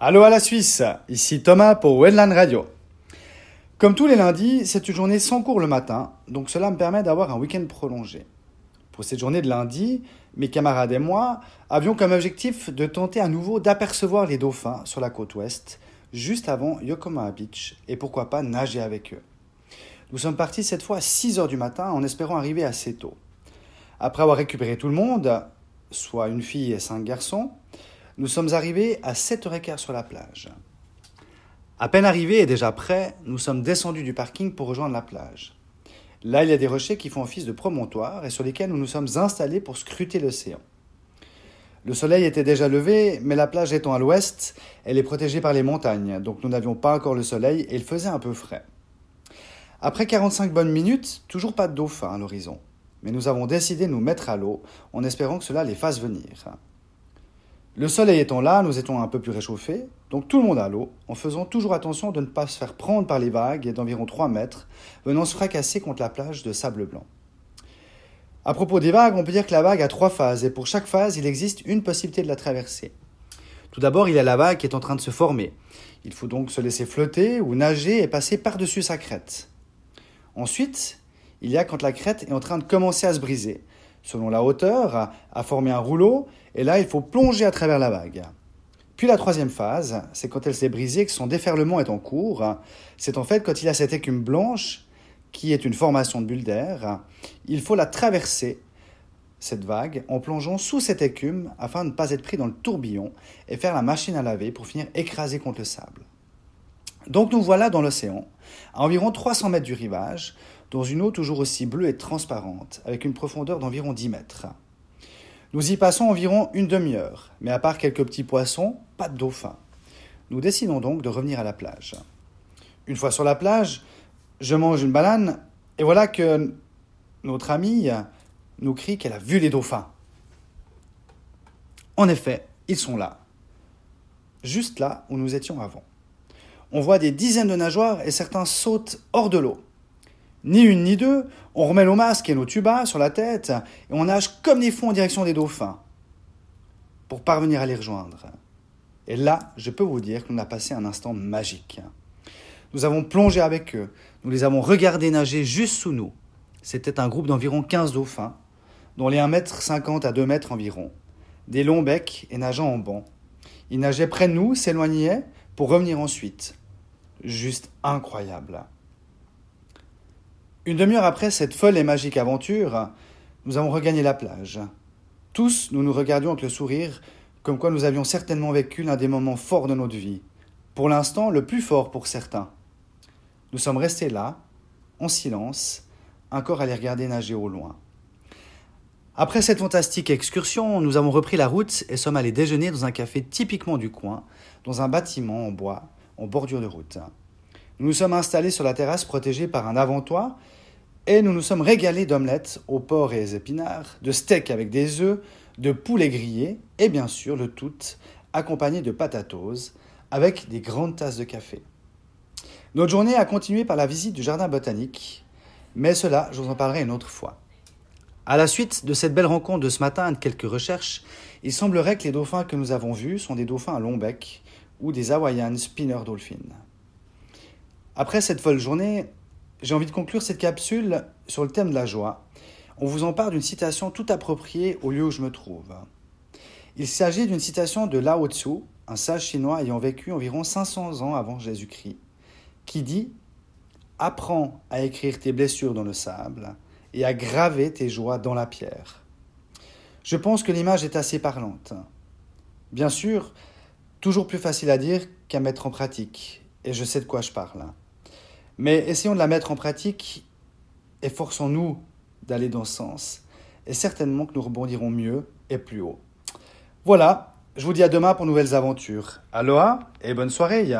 Allô à la Suisse, ici Thomas pour Wendland Radio. Comme tous les lundis, c'est une journée sans cours le matin, donc cela me permet d'avoir un week-end prolongé. Pour cette journée de lundi, mes camarades et moi avions comme objectif de tenter à nouveau d'apercevoir les dauphins sur la côte ouest, juste avant Yokohama Beach, et pourquoi pas nager avec eux. Nous sommes partis cette fois à 6 heures du matin en espérant arriver assez tôt. Après avoir récupéré tout le monde, soit une fille et cinq garçons, nous sommes arrivés à 7h15 sur la plage. À peine arrivés et déjà prêts, nous sommes descendus du parking pour rejoindre la plage. Là, il y a des rochers qui font office de promontoire et sur lesquels nous nous sommes installés pour scruter l'océan. Le soleil était déjà levé, mais la plage étant à l'ouest, elle est protégée par les montagnes, donc nous n'avions pas encore le soleil et il faisait un peu frais. Après 45 bonnes minutes, toujours pas de dauphin à l'horizon, mais nous avons décidé de nous mettre à l'eau en espérant que cela les fasse venir. Le soleil étant là, nous étions un peu plus réchauffés, donc tout le monde à l'eau, en faisant toujours attention de ne pas se faire prendre par les vagues d'environ 3 mètres, venant se fracasser contre la plage de sable blanc. À propos des vagues, on peut dire que la vague a trois phases, et pour chaque phase, il existe une possibilité de la traverser. Tout d'abord, il y a la vague qui est en train de se former. Il faut donc se laisser flotter ou nager et passer par-dessus sa crête. Ensuite, il y a quand la crête est en train de commencer à se briser, selon la hauteur, à former un rouleau, et là, il faut plonger à travers la vague. Puis la troisième phase, c'est quand elle s'est brisée, que son déferlement est en cours. C'est en fait quand il y a cette écume blanche, qui est une formation de bulle d'air, il faut la traverser, cette vague, en plongeant sous cette écume afin de ne pas être pris dans le tourbillon et faire la machine à laver pour finir écrasé contre le sable. Donc nous voilà dans l'océan, à environ 300 mètres du rivage, dans une eau toujours aussi bleue et transparente, avec une profondeur d'environ 10 mètres. Nous y passons environ une demi-heure, mais à part quelques petits poissons, pas de dauphins. Nous décidons donc de revenir à la plage. Une fois sur la plage, je mange une banane, et voilà que notre amie nous crie qu'elle a vu les dauphins. En effet, ils sont là, juste là où nous étions avant. On voit des dizaines de nageoires et certains sautent hors de l'eau. Ni une ni deux, on remet nos masques et nos tubas sur la tête et on nage comme des fous en direction des dauphins pour parvenir à les rejoindre. Et là, je peux vous dire qu'on a passé un instant magique. Nous avons plongé avec eux, nous les avons regardés nager juste sous nous. C'était un groupe d'environ 15 dauphins, dont les 1,50 m à 2 mètres environ, des longs becs et nageant en banc. Ils nageaient près de nous, s'éloignaient pour revenir ensuite. Juste incroyable. Une demi-heure après cette folle et magique aventure, nous avons regagné la plage. Tous, nous nous regardions avec le sourire, comme quoi nous avions certainement vécu l'un des moments forts de notre vie. Pour l'instant, le plus fort pour certains. Nous sommes restés là, en silence, encore à les regarder nager au loin. Après cette fantastique excursion, nous avons repris la route et sommes allés déjeuner dans un café typiquement du coin, dans un bâtiment en bois, en bordure de route. Nous nous sommes installés sur la terrasse protégée par un avant-toit et nous nous sommes régalés d'omelettes aux porc et aux épinards, de steaks avec des œufs, de poulet grillé et bien sûr le tout accompagné de patatos avec des grandes tasses de café. Notre journée a continué par la visite du jardin botanique, mais cela, je vous en parlerai une autre fois. À la suite de cette belle rencontre de ce matin et de quelques recherches, il semblerait que les dauphins que nous avons vus sont des dauphins à long bec ou des Hawaiian Spinner Dolphins. Après cette folle journée, j'ai envie de conclure cette capsule sur le thème de la joie. On vous en parle d'une citation tout appropriée au lieu où je me trouve. Il s'agit d'une citation de Lao Tzu, un sage chinois ayant vécu environ 500 ans avant Jésus-Christ, qui dit Apprends à écrire tes blessures dans le sable et à graver tes joies dans la pierre. Je pense que l'image est assez parlante. Bien sûr, toujours plus facile à dire qu'à mettre en pratique, et je sais de quoi je parle. Mais essayons de la mettre en pratique et forçons-nous d'aller dans ce sens. Et certainement que nous rebondirons mieux et plus haut. Voilà, je vous dis à demain pour nouvelles aventures. Aloha et bonne soirée.